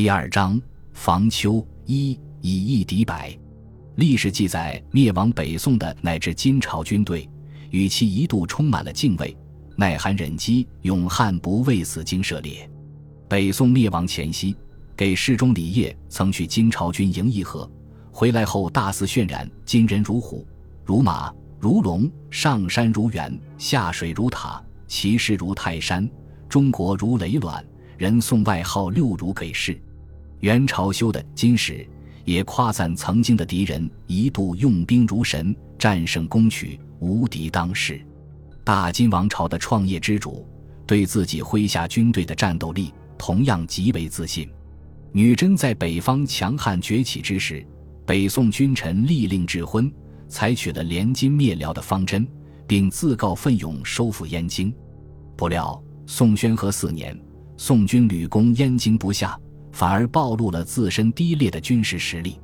第二章防丘一以一敌百。历史记载，灭亡北宋的乃至金朝军队，与其一度充满了敬畏，耐寒忍饥，勇悍不畏死经涉猎。北宋灭亡前夕，给事中李业曾去金朝军营议和，回来后大肆渲染金人如虎、如马、如龙，上山如猿，下水如塔，其势如泰山，中国如雷卵，人送外号六如给事。元朝修的《金史》也夸赞曾经的敌人一度用兵如神，战胜攻取，无敌当世。大金王朝的创业之主对自己麾下军队的战斗力同样极为自信。女真在北方强悍崛起之时，北宋君臣立令智昏，采取了联金灭辽的方针，并自告奋勇收复燕京。不料宋宣和四年，宋军屡攻燕京不下。反而暴露了自身低劣的军事实力。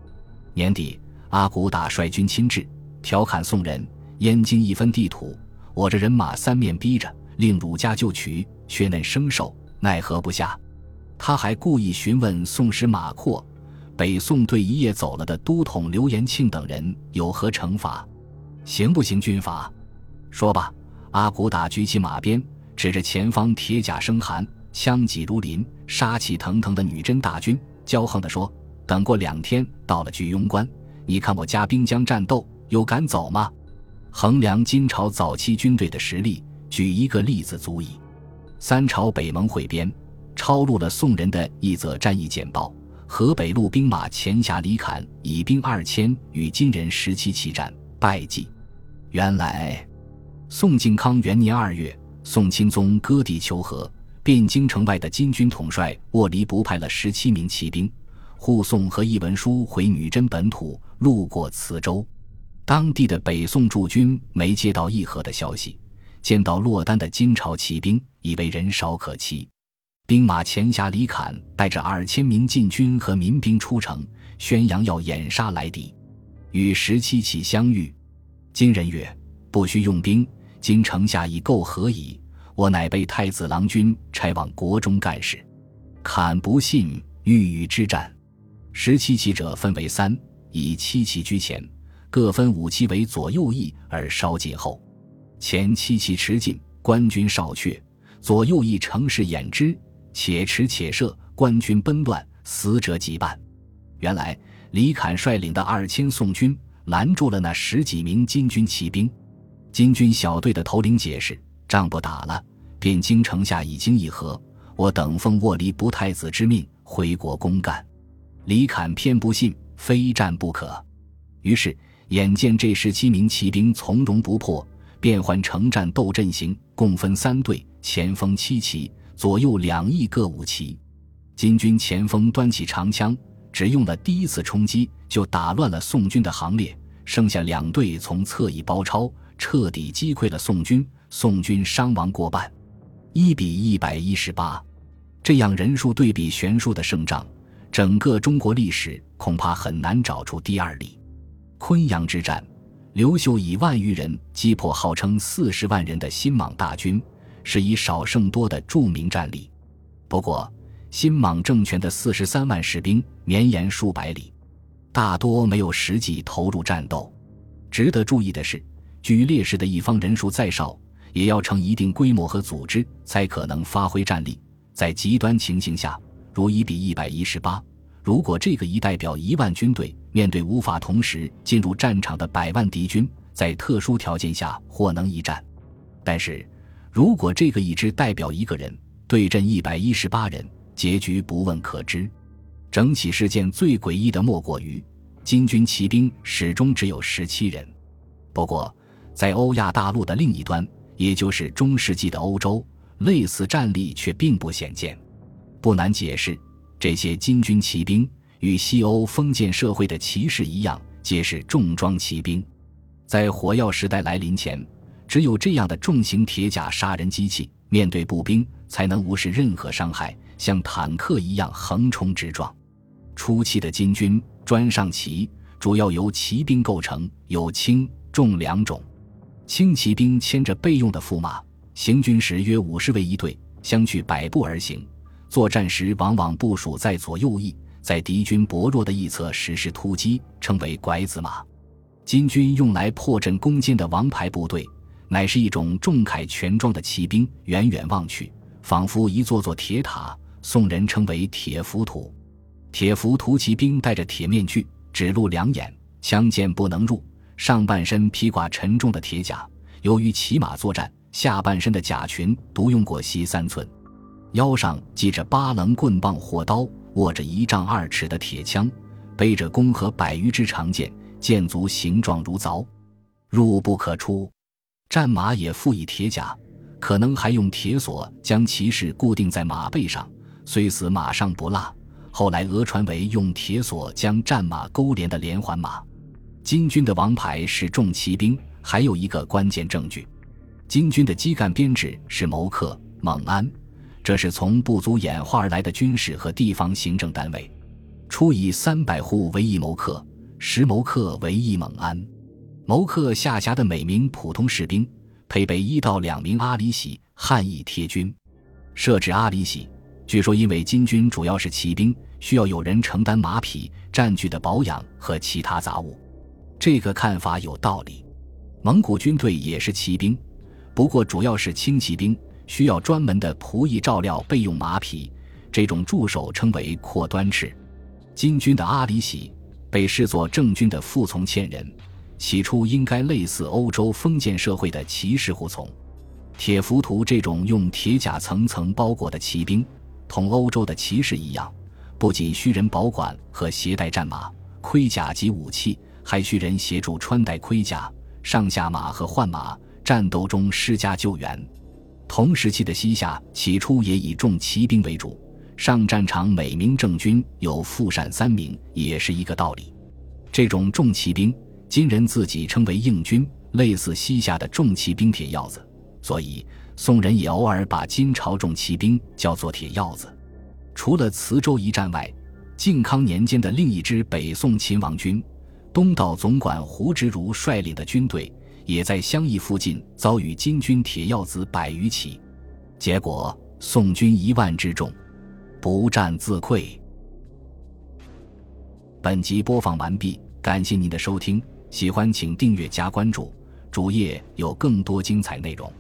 年底，阿骨打率军亲至，调侃宋人：“燕京一分地土，我这人马三面逼着，令汝家就取，却嫩生受，奈何不下？”他还故意询问宋使马扩：“北宋对一夜走了的都统刘延庆等人有何惩罚？行不行军法？说吧。”阿骨打举起马鞭，指着前方铁甲生寒。枪戟如林，杀气腾腾的女真大军，骄横地说：“等过两天，到了居庸关，你看我家兵将战斗，有敢走吗？”衡量金朝早期军队的实力，举一个例子足矣。三朝北盟会编抄录了宋人的一则战役简报：河北路兵马前辖李侃以兵二千与金人十七骑战，败绩。原来，宋靖康元年二月，宋钦宗割地求和。汴京城外的金军统帅卧离不派了十七名骑兵护送和议文书回女真本土，路过磁州，当地的北宋驻军没接到议和的消息，见到落单的金朝骑兵，以为人少可欺，兵马前辖李侃带着二千名禁军和民兵出城，宣扬要掩杀来敌，与十七骑相遇，金人曰：“不需用兵，今城下已够何矣。”我乃被太子郎君差往国中干事，侃不信，欲与之战。十七骑者分为三，以七骑居前，各分五骑为左右翼而稍近后。前七骑持进，官军少却；左右翼乘势掩之，且持且射，官军奔乱，死者几半。原来李侃率领的二千宋军拦住了那十几名金军骑兵。金军小队的头领解释。仗不打了，汴京城下已经议和，我等奉卧离不太子之命回国公干。李侃偏不信，非战不可。于是眼见这十七名骑兵从容不迫，便换城战斗阵型，共分三队，前锋七骑，左右两翼各五骑。金军前锋端起长枪，只用了第一次冲击，就打乱了宋军的行列。剩下两队从侧翼包抄，彻底击溃了宋军。宋军伤亡过半，一比一百一十八，这样人数对比悬殊的胜仗，整个中国历史恐怕很难找出第二例。昆阳之战，刘秀以万余人击破号称四十万人的新莽大军，是以少胜多的著名战例。不过，新莽政权的四十三万士兵绵延数百里，大多没有实际投入战斗。值得注意的是，据劣势的一方人数再少。也要成一定规模和组织，才可能发挥战力。在极端情形下，如一比一百一十八，如果这个一代表一万军队面对无法同时进入战场的百万敌军，在特殊条件下或能一战；但是，如果这个一支代表一个人对阵一百一十八人，结局不问可知。整起事件最诡异的莫过于，金军骑兵始终只有十七人。不过，在欧亚大陆的另一端。也就是中世纪的欧洲，类似战例却并不鲜见。不难解释，这些金军骑兵与西欧封建社会的骑士一样，皆是重装骑兵。在火药时代来临前，只有这样的重型铁甲杀人机器，面对步兵才能无视任何伤害，像坦克一样横冲直撞。初期的金军专上骑，主要由骑兵构成，有轻重两种。轻骑兵牵着备用的驸马，行军时约五十为一队，相距百步而行。作战时往往部署在左右翼，在敌军薄弱的一侧实施突击，称为拐子马。金军用来破阵攻坚的王牌部队，乃是一种重铠全装的骑兵。远远望去，仿佛一座座铁塔。宋人称为铁浮屠。铁浮屠骑兵戴着铁面具，只露两眼，枪剑不能入，上半身披挂沉重的铁甲。由于骑马作战，下半身的甲裙独用过膝三寸，腰上系着八棱棍棒或刀，握着一丈二尺的铁枪，背着弓和百余支长箭。箭足形状如凿，入不可出。战马也附以铁甲，可能还用铁索将骑士固定在马背上，虽死马上不落。后来讹传为用铁索将战马勾连的连环马。金军的王牌是重骑兵，还有一个关键证据：金军的基干编制是谋克、蒙安，这是从部族演化而来的军事和地方行政单位。初以三百户为一谋克。十谋克为一猛安，谋克下辖的每名普通士兵配备一到两名阿里喜汉裔贴军。设置阿里喜，据说因为金军主要是骑兵，需要有人承担马匹、战具的保养和其他杂物。这个看法有道理。蒙古军队也是骑兵，不过主要是轻骑兵，需要专门的仆役照料备用马匹。这种助手称为阔端翅。金军的阿里喜。被视作郑军的服从千人，起初应该类似欧洲封建社会的骑士服从。铁浮屠这种用铁甲层层包裹的骑兵，同欧洲的骑士一样，不仅需人保管和携带战马、盔甲及武器，还需人协助穿戴盔甲、上下马和换马，战斗中施加救援。同时期的西夏起初也以重骑兵为主。上战场每名正军有副善三名，也是一个道理。这种重骑兵，金人自己称为硬军，类似西夏的重骑兵铁鹞子，所以宋人也偶尔把金朝重骑兵叫做铁鹞子。除了磁州一战外，靖康年间的另一支北宋秦王军，东道总管胡直如率领的军队，也在襄邑附近遭遇金军铁鹞子百余起，结果宋军一万之众。不战自溃。本集播放完毕，感谢您的收听，喜欢请订阅加关注，主页有更多精彩内容。